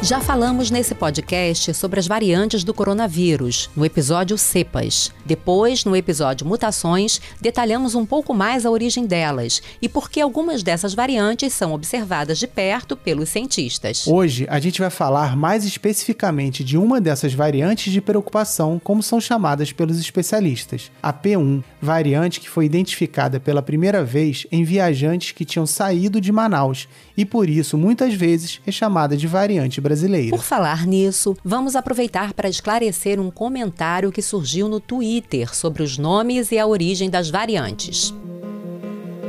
Já falamos nesse podcast sobre as variantes do coronavírus, no episódio Cepas. Depois, no episódio Mutações, detalhamos um pouco mais a origem delas e por que algumas dessas variantes são observadas de perto pelos cientistas. Hoje, a gente vai falar mais especificamente de uma dessas variantes de preocupação, como são chamadas pelos especialistas, a P1, variante que foi identificada pela primeira vez em viajantes que tinham saído de Manaus e por isso muitas vezes é chamada de variante brasileira. Por falar nisso, vamos aproveitar para esclarecer um comentário que surgiu no Twitter sobre os nomes e a origem das variantes.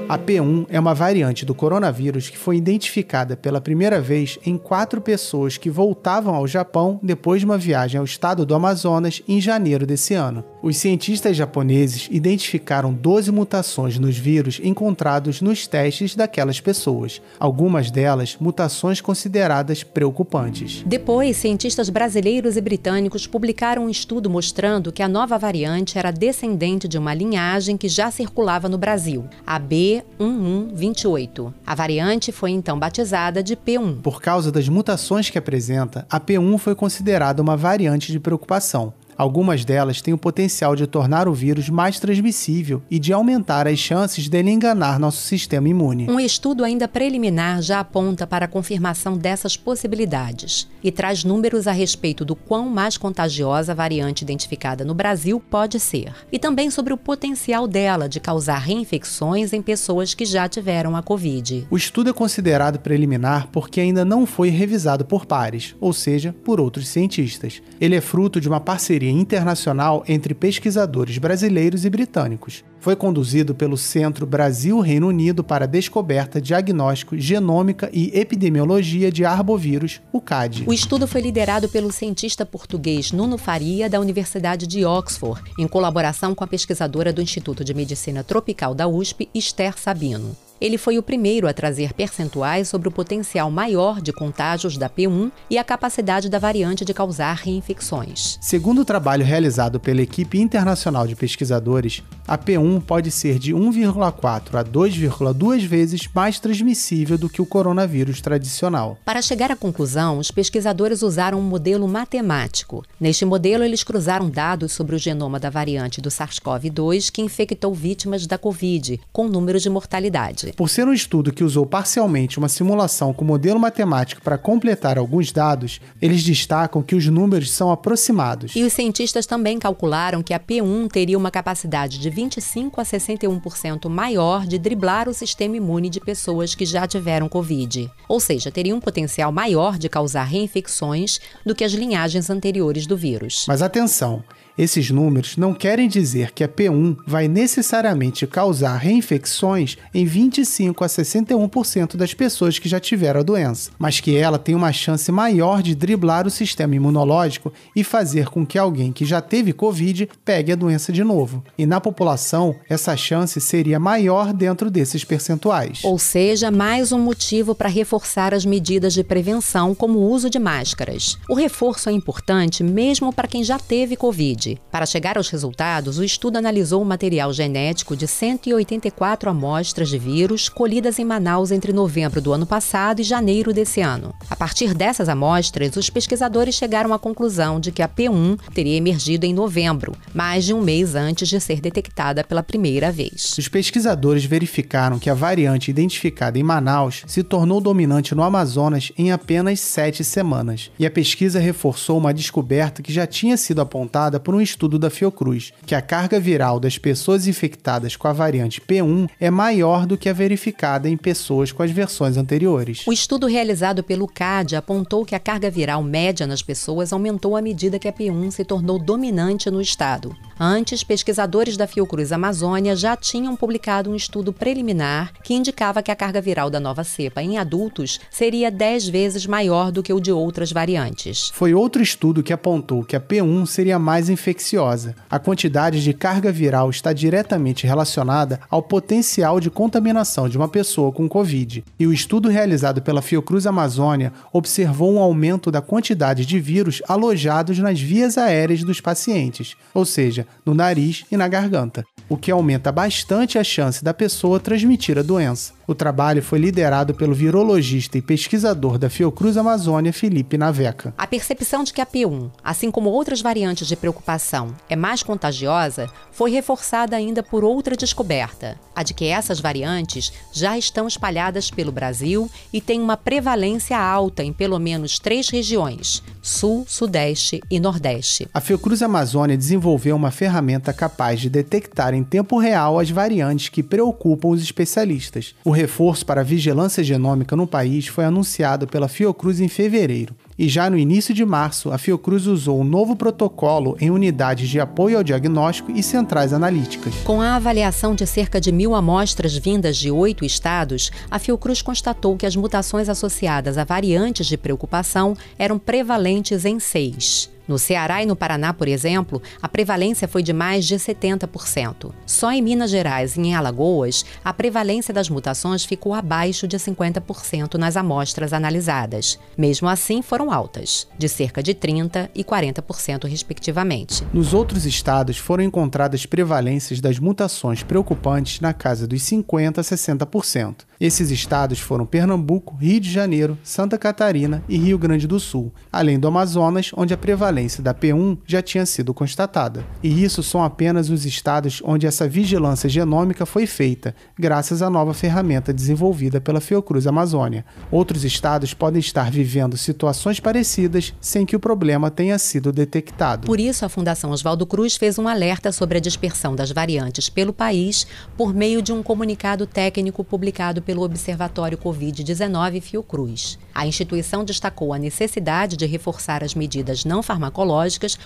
A P1 é uma variante do coronavírus que foi identificada pela primeira vez em quatro pessoas que voltavam ao Japão depois de uma viagem ao estado do Amazonas em janeiro desse ano. Os cientistas japoneses identificaram 12 mutações nos vírus encontrados nos testes daquelas pessoas, algumas delas mutações consideradas preocupantes. Depois, cientistas brasileiros e britânicos publicaram um estudo mostrando que a nova variante era descendente de uma linhagem que já circulava no Brasil, a B1128. A variante foi então batizada de P1. Por causa das mutações que apresenta, a P1 foi considerada uma variante de preocupação. Algumas delas têm o potencial de tornar o vírus mais transmissível e de aumentar as chances dele enganar nosso sistema imune. Um estudo ainda preliminar já aponta para a confirmação dessas possibilidades e traz números a respeito do quão mais contagiosa a variante identificada no Brasil pode ser, e também sobre o potencial dela de causar reinfecções em pessoas que já tiveram a Covid. O estudo é considerado preliminar porque ainda não foi revisado por pares, ou seja, por outros cientistas. Ele é fruto de uma parceria internacional entre pesquisadores brasileiros e britânicos. Foi conduzido pelo Centro Brasil-Reino Unido para Descoberta, Diagnóstico, Genômica e Epidemiologia de Arbovírus, o CAD. O estudo foi liderado pelo cientista português Nuno Faria, da Universidade de Oxford, em colaboração com a pesquisadora do Instituto de Medicina Tropical da USP, Esther Sabino. Ele foi o primeiro a trazer percentuais sobre o potencial maior de contágios da P1 e a capacidade da variante de causar reinfecções. Segundo o trabalho realizado pela equipe internacional de pesquisadores, a P1 pode ser de 1,4 a 2,2 vezes mais transmissível do que o coronavírus tradicional. Para chegar à conclusão, os pesquisadores usaram um modelo matemático. Neste modelo, eles cruzaram dados sobre o genoma da variante do SARS-CoV-2 que infectou vítimas da Covid, com número de mortalidade. Por ser um estudo que usou parcialmente uma simulação com modelo matemático para completar alguns dados, eles destacam que os números são aproximados. E os cientistas também calcularam que a P1 teria uma capacidade de 25 a 61% maior de driblar o sistema imune de pessoas que já tiveram Covid. Ou seja, teria um potencial maior de causar reinfecções do que as linhagens anteriores do vírus. Mas atenção! Esses números não querem dizer que a P1 vai necessariamente causar reinfecções em 25 a 61% das pessoas que já tiveram a doença, mas que ela tem uma chance maior de driblar o sistema imunológico e fazer com que alguém que já teve Covid pegue a doença de novo. E na população, essa chance seria maior dentro desses percentuais. Ou seja, mais um motivo para reforçar as medidas de prevenção, como o uso de máscaras. O reforço é importante mesmo para quem já teve Covid. Para chegar aos resultados, o estudo analisou o material genético de 184 amostras de vírus colhidas em Manaus entre novembro do ano passado e janeiro desse ano. A partir dessas amostras, os pesquisadores chegaram à conclusão de que a P1 teria emergido em novembro, mais de um mês antes de ser detectada pela primeira vez. Os pesquisadores verificaram que a variante identificada em Manaus se tornou dominante no Amazonas em apenas sete semanas, e a pesquisa reforçou uma descoberta que já tinha sido apontada por um estudo da Fiocruz, que a carga viral das pessoas infectadas com a variante P1 é maior do que a verificada em pessoas com as versões anteriores. O estudo realizado pelo CAD apontou que a carga viral média nas pessoas aumentou à medida que a P1 se tornou dominante no estado. Antes, pesquisadores da Fiocruz Amazônia já tinham publicado um estudo preliminar que indicava que a carga viral da nova cepa em adultos seria 10 vezes maior do que o de outras variantes. Foi outro estudo que apontou que a P1 seria mais infecciosa. A quantidade de carga viral está diretamente relacionada ao potencial de contaminação de uma pessoa com Covid. E o estudo realizado pela Fiocruz Amazônia observou um aumento da quantidade de vírus alojados nas vias aéreas dos pacientes, ou seja, no nariz e na garganta, o que aumenta bastante a chance da pessoa transmitir a doença. O trabalho foi liderado pelo virologista e pesquisador da Fiocruz Amazônia, Felipe Naveca. A percepção de que a P1, assim como outras variantes de preocupação, é mais contagiosa, foi reforçada ainda por outra descoberta: a de que essas variantes já estão espalhadas pelo Brasil e têm uma prevalência alta em pelo menos três regiões: Sul, Sudeste e Nordeste. A Fiocruz Amazônia desenvolveu uma ferramenta capaz de detectar em tempo real as variantes que preocupam os especialistas. O reforço para a vigilância genômica no país foi anunciado pela Fiocruz em fevereiro. E já no início de março, a Fiocruz usou um novo protocolo em unidades de apoio ao diagnóstico e centrais analíticas. Com a avaliação de cerca de mil amostras vindas de oito estados, a Fiocruz constatou que as mutações associadas a variantes de preocupação eram prevalentes em seis. No Ceará e no Paraná, por exemplo, a prevalência foi de mais de 70%. Só em Minas Gerais e em Alagoas, a prevalência das mutações ficou abaixo de 50% nas amostras analisadas. Mesmo assim, foram altas, de cerca de 30% e 40%, respectivamente. Nos outros estados, foram encontradas prevalências das mutações preocupantes na casa dos 50% a 60%. Esses estados foram Pernambuco, Rio de Janeiro, Santa Catarina e Rio Grande do Sul, além do Amazonas, onde a prevalência da P1 já tinha sido constatada. E isso são apenas os estados onde essa vigilância genômica foi feita, graças à nova ferramenta desenvolvida pela Fiocruz Amazônia. Outros estados podem estar vivendo situações parecidas sem que o problema tenha sido detectado. Por isso, a Fundação Oswaldo Cruz fez um alerta sobre a dispersão das variantes pelo país por meio de um comunicado técnico publicado pelo Observatório Covid-19 Fiocruz. A instituição destacou a necessidade de reforçar as medidas não farmacológicas,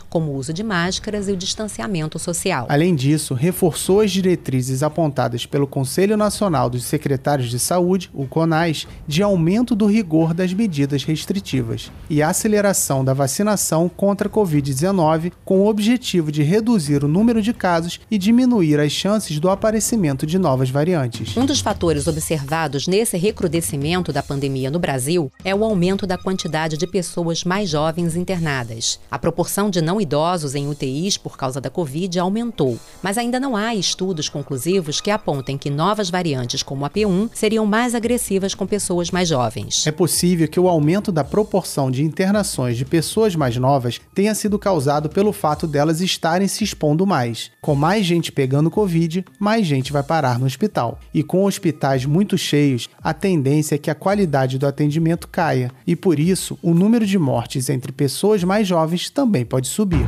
como o uso de máscaras e o distanciamento social. Além disso, reforçou as diretrizes apontadas pelo Conselho Nacional dos Secretários de Saúde, o CONAS, de aumento do rigor das medidas restritivas e aceleração da vacinação contra a Covid-19, com o objetivo de reduzir o número de casos e diminuir as chances do aparecimento de novas variantes. Um dos fatores observados nesse recrudescimento da pandemia no Brasil é o aumento da quantidade de pessoas mais jovens internadas. A proporção de não idosos em UTIs por causa da Covid aumentou, mas ainda não há estudos conclusivos que apontem que novas variantes como a P1 seriam mais agressivas com pessoas mais jovens. É possível que o aumento da proporção de internações de pessoas mais novas tenha sido causado pelo fato delas estarem se expondo mais. Com mais gente pegando Covid, mais gente vai parar no hospital. E com hospitais muito cheios, a tendência é que a qualidade do atendimento caia e, por isso, o número de mortes entre pessoas mais jovens também pode subir.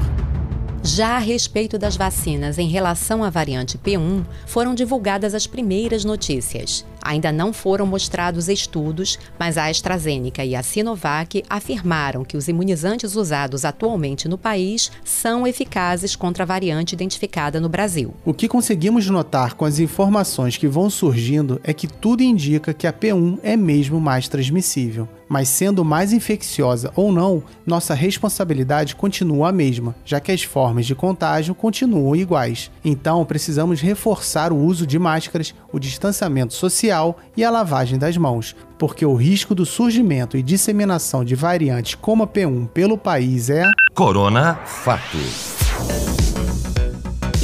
Já a respeito das vacinas em relação à variante P1, foram divulgadas as primeiras notícias. Ainda não foram mostrados estudos, mas a AstraZeneca e a Sinovac afirmaram que os imunizantes usados atualmente no país são eficazes contra a variante identificada no Brasil. O que conseguimos notar com as informações que vão surgindo é que tudo indica que a P1 é mesmo mais transmissível. Mas sendo mais infecciosa ou não, nossa responsabilidade continua a mesma, já que as formas de contágio continuam iguais. Então, precisamos reforçar o uso de máscaras, o distanciamento social e a lavagem das mãos, porque o risco do surgimento e disseminação de variantes como a P1 pelo país é. Corona Fato.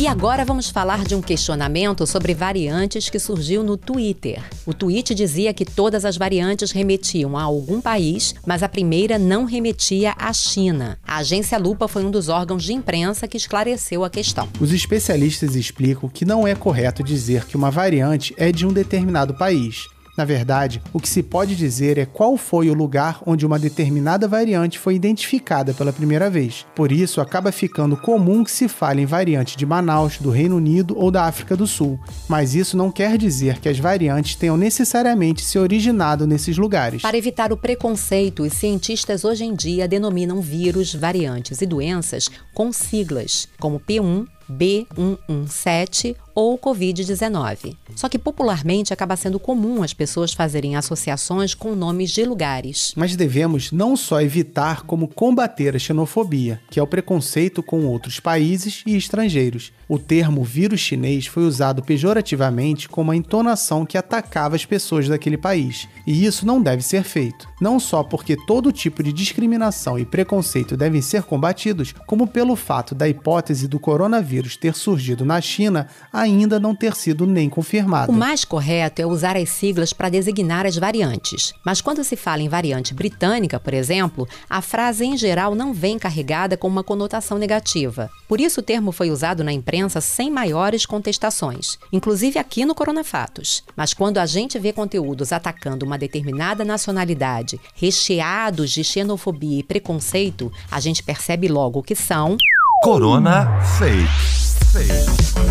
E agora vamos falar de um questionamento sobre variantes que surgiu no Twitter. O tweet dizia que todas as variantes remetiam a algum país, mas a primeira não remetia à China. A agência Lupa foi um dos órgãos de imprensa que esclareceu a questão. Os especialistas explicam que não é correto dizer que uma variante é de um determinado país. Na verdade, o que se pode dizer é qual foi o lugar onde uma determinada variante foi identificada pela primeira vez. Por isso, acaba ficando comum que se fale em variante de Manaus, do Reino Unido ou da África do Sul, mas isso não quer dizer que as variantes tenham necessariamente se originado nesses lugares. Para evitar o preconceito, os cientistas hoje em dia denominam vírus, variantes e doenças com siglas, como P1, B117 ou Covid-19. Só que popularmente acaba sendo comum as pessoas fazerem associações com nomes de lugares. Mas devemos não só evitar, como combater a xenofobia, que é o preconceito com outros países e estrangeiros. O termo vírus chinês foi usado pejorativamente com uma entonação que atacava as pessoas daquele país. E isso não deve ser feito. Não só porque todo tipo de discriminação e preconceito devem ser combatidos, como pelo fato da hipótese do coronavírus ter surgido na China ainda não ter sido nem confirmada. O mais correto é usar as siglas para designar as variantes. Mas quando se fala em variante britânica, por exemplo, a frase em geral não vem carregada com uma conotação negativa. Por isso o termo foi usado na imprensa sem maiores contestações, inclusive aqui no Coronafatos. Mas quando a gente vê conteúdos atacando uma determinada nacionalidade, recheados de xenofobia e preconceito, a gente percebe logo que são Corona Fake. Fake.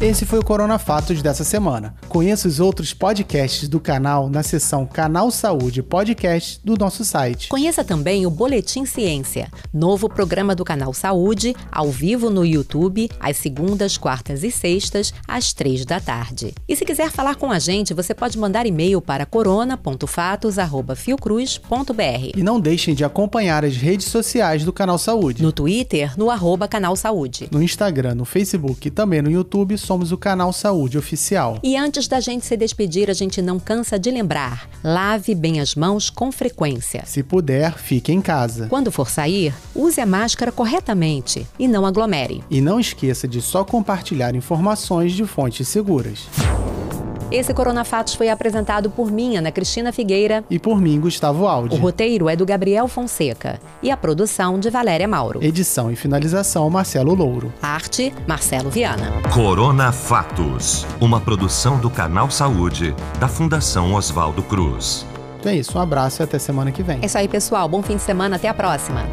Esse foi o Corona Fatos dessa semana. Conheça os outros podcasts do canal na seção Canal Saúde Podcast do nosso site. Conheça também o Boletim Ciência, novo programa do Canal Saúde, ao vivo no YouTube, às segundas, quartas e sextas, às três da tarde. E se quiser falar com a gente, você pode mandar e-mail para corona.fatos.fiocruz.br. E não deixem de acompanhar as redes sociais do Canal Saúde. No Twitter, no arroba Canal Saúde. No Instagram, no Facebook e também no YouTube, somos o canal Saúde Oficial. E antes da gente se despedir, a gente não cansa de lembrar: lave bem as mãos com frequência. Se puder, fique em casa. Quando for sair, use a máscara corretamente e não aglomere. E não esqueça de só compartilhar informações de fontes seguras. Esse Corona Fatos foi apresentado por mim, Ana Cristina Figueira. E por mim, Gustavo Aldi. O roteiro é do Gabriel Fonseca. E a produção de Valéria Mauro. Edição e finalização, Marcelo Louro. Arte, Marcelo Viana. Corona Fatos. Uma produção do Canal Saúde, da Fundação Oswaldo Cruz. Então é isso, um abraço e até semana que vem. É isso aí, pessoal. Bom fim de semana. Até a próxima.